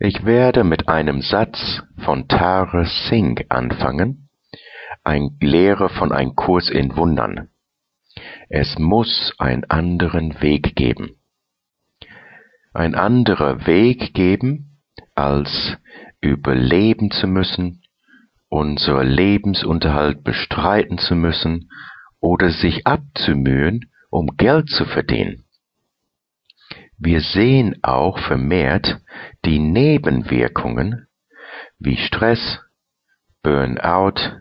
Ich werde mit einem Satz von Tara Singh anfangen, ein Lehrer von einem Kurs in Wundern. Es muss einen anderen Weg geben. Ein anderer Weg geben, als überleben zu müssen, unser Lebensunterhalt bestreiten zu müssen oder sich abzumühen, um Geld zu verdienen. Wir sehen auch vermehrt die Nebenwirkungen wie Stress, Burnout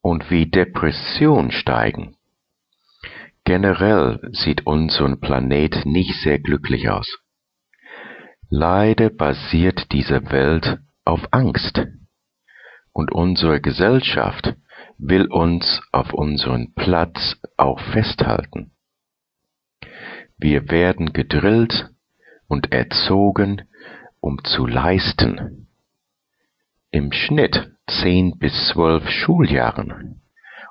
und wie Depression steigen. Generell sieht unser Planet nicht sehr glücklich aus. Leider basiert diese Welt auf Angst. Und unsere Gesellschaft will uns auf unseren Platz auch festhalten. Wir werden gedrillt und erzogen, um zu leisten. Im Schnitt zehn bis zwölf Schuljahren,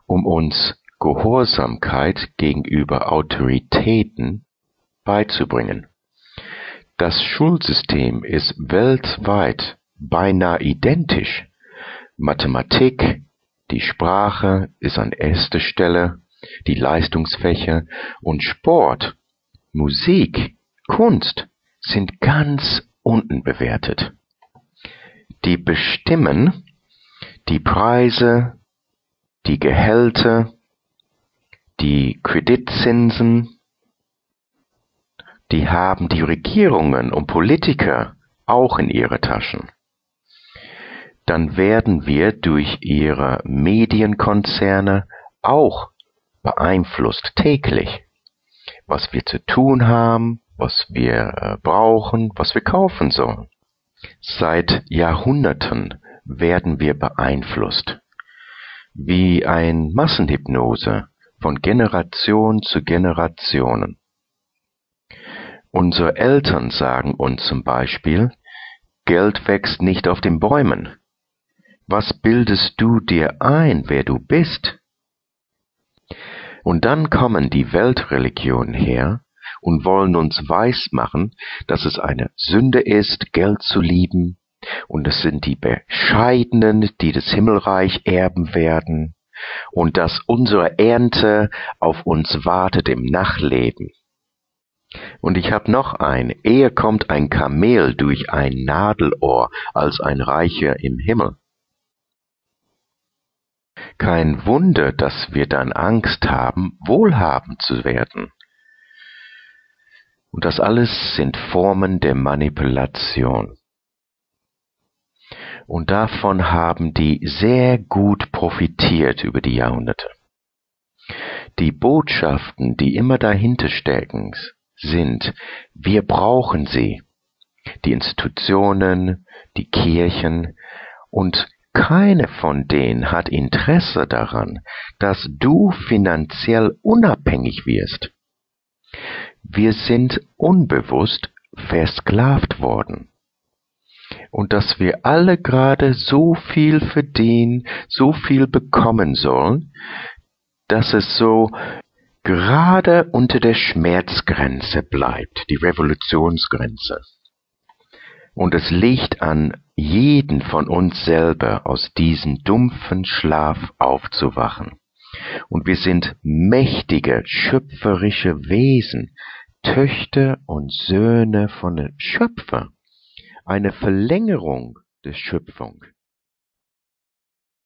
um uns Gehorsamkeit gegenüber Autoritäten beizubringen. Das Schulsystem ist weltweit beinahe identisch. Mathematik, die Sprache ist an erster Stelle, die Leistungsfächer und Sport Musik, Kunst sind ganz unten bewertet. Die bestimmen die Preise, die Gehälter, die Kreditzinsen, die haben die Regierungen und Politiker auch in ihre Taschen. Dann werden wir durch ihre Medienkonzerne auch beeinflusst täglich was wir zu tun haben, was wir äh, brauchen, was wir kaufen sollen. Seit Jahrhunderten werden wir beeinflusst. Wie ein Massenhypnose von Generation zu Generationen. Unsere Eltern sagen uns zum Beispiel, Geld wächst nicht auf den Bäumen. Was bildest du dir ein, wer du bist? Und dann kommen die Weltreligionen her und wollen uns weismachen, dass es eine Sünde ist, Geld zu lieben, und es sind die Bescheidenen, die das Himmelreich erben werden, und dass unsere Ernte auf uns wartet im Nachleben. Und ich hab noch ein, eher kommt ein Kamel durch ein Nadelohr als ein Reicher im Himmel. Kein Wunder, dass wir dann Angst haben, wohlhabend zu werden. Und das alles sind Formen der Manipulation. Und davon haben die sehr gut profitiert über die Jahrhunderte. Die Botschaften, die immer dahinter stecken, sind, wir brauchen sie. Die Institutionen, die Kirchen und keine von denen hat Interesse daran, dass du finanziell unabhängig wirst. Wir sind unbewusst versklavt worden. Und dass wir alle gerade so viel verdienen, so viel bekommen sollen, dass es so gerade unter der Schmerzgrenze bleibt, die Revolutionsgrenze. Und es liegt an jeden von uns selber aus diesem dumpfen Schlaf aufzuwachen. Und wir sind mächtige, schöpferische Wesen, Töchter und Söhne von Schöpfer, eine Verlängerung der Schöpfung.